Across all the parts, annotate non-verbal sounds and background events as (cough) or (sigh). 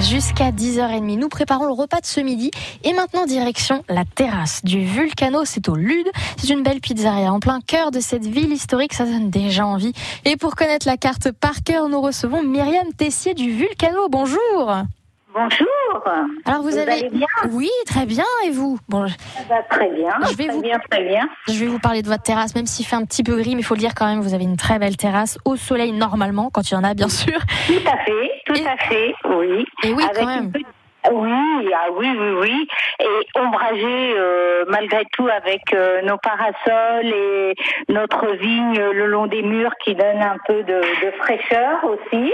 Jusqu'à 10h30, nous préparons le repas de ce midi. Et maintenant, direction la terrasse du Vulcano. C'est au Lude. C'est une belle pizzeria en plein cœur de cette ville historique. Ça donne déjà envie. Et pour connaître la carte par cœur, nous recevons Myriam Tessier du Vulcano. Bonjour. Bonjour. Alors vous, avez allez bien Oui, très bien. Et vous Bon, Ça va très bien. Je vais très vous- bien, très bien. je vais vous parler de votre terrasse, même s'il fait un petit peu gris, mais il faut le dire quand même. Vous avez une très belle terrasse au soleil normalement, quand il y en a, bien sûr. Tout à fait, tout Et- à fait, oui. Et oui, Avec quand même. petite- Oui, ah oui, oui, oui. Et ombragé euh, malgré tout avec euh, nos parasols et notre vigne le long des murs qui donne un peu de, de fraîcheur aussi.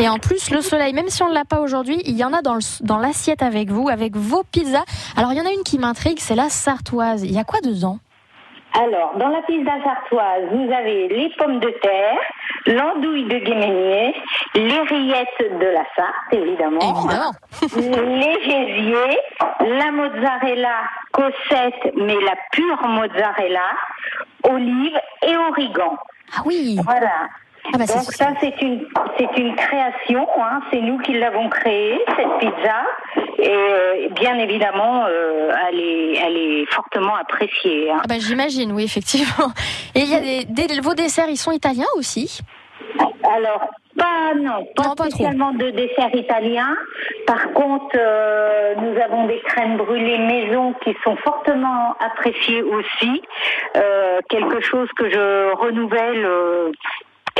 Et en plus, le soleil, même si on ne l'a pas aujourd'hui, il y en a dans le- dans l'assiette avec vous, avec vos pizzas. Alors, il y en a une qui m'intrigue, c'est la sartoise. Il y a quoi dedans? Alors, dans la pizza sartoise, vous avez les pommes de terre, l'andouille de guéménier, les rillettes de la Sarthe, évidemment. Évidemment. les gésiers, la mozzarella cossette, mais la pure mozzarella, olive et origan. Ah oui Voilà. Ah bah, Donc ça c'est une c'est une création, hein. c'est nous qui l'avons créée cette pizza et euh, bien évidemment euh, elle est elle est fortement appréciée. hein. Ah bah, J'imagine, oui, effectivement. Et il y a des, des- vos desserts, ils sont italiens aussi? Alors, pas non, pas Non, pas trop. spécialement de dessert italien. Par contre, euh, nous avons des crèmes brûlées maison qui sont fortement appréciées aussi. Euh, quelque chose que je renouvelle. euh,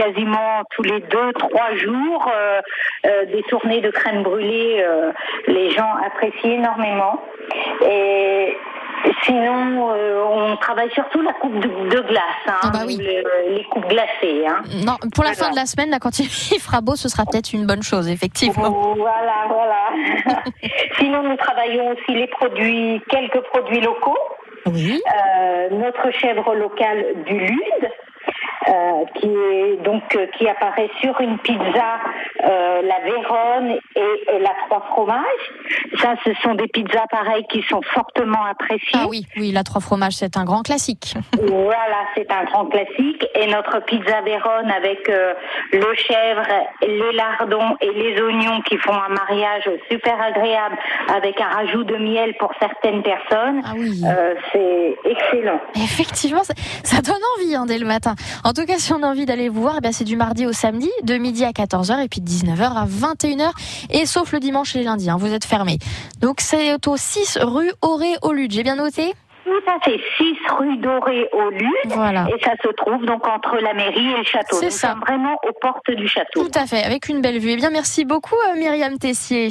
quasiment tous les deux, trois jours, euh, euh, des tournées de crème brûlée, euh, les gens apprécient énormément. Et sinon, euh, on travaille surtout la coupe de, de glace, hein, Ah bah oui. le- les coupes glacées. Hein. Non, pour la Voilà. fin de la semaine, là, quand (laughs) il fera beau, ce sera peut-être une bonne chose, effectivement. Voilà, voilà. (laughs) Sinon, nous travaillons aussi les produits, quelques produits locaux. Oui. Euh, notre chèvre locale du Lude, euh, qui est donc euh, qui apparaît sur une pizza, euh, la Vérone et la trois fromages. Ça, ce sont des pizzas pareilles qui sont fortement appréciées. Ah oui, oui, la trois fromages, c'est un grand classique. (laughs) Voilà, c'est un grand classique. Et notre pizza Vérone avec euh, le chèvre, les lardons et les oignons qui font un mariage super agréable avec un rajout de miel pour certaines personnes. Ah oui. Euh, c'est excellent. Effectivement, ça, ça donne envie hein, dès le matin. En tout cas, si on a envie d'aller vous voir, eh c'est du mardi au samedi, de midi à 14h et puis de 19h à 21h. Et sauf le dimanche et les lundis, hein, vous êtes fermés. Donc c'est au 6 rue Auré au Lude. J'ai bien noté? Tout à fait, 6 rue Dorée au Lude. Voilà. Et ça se trouve donc entre la mairie et le château. C'est ça. sommes vraiment aux portes du château. Tout à fait, avec une belle vue. Eh bien, merci beaucoup euh, Myriam Tessier.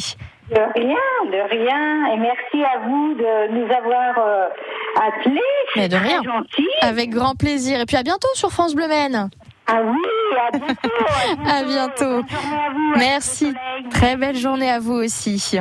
De rien, de rien. Et merci à vous de nous avoir euh, attelés. Mais de rien. gentil. Avec grand plaisir. Et puis à bientôt sur France Bleu Maine. Ah oui, à bientôt. À (laughs) bientôt. À vous. Merci. Très belle journée à vous aussi.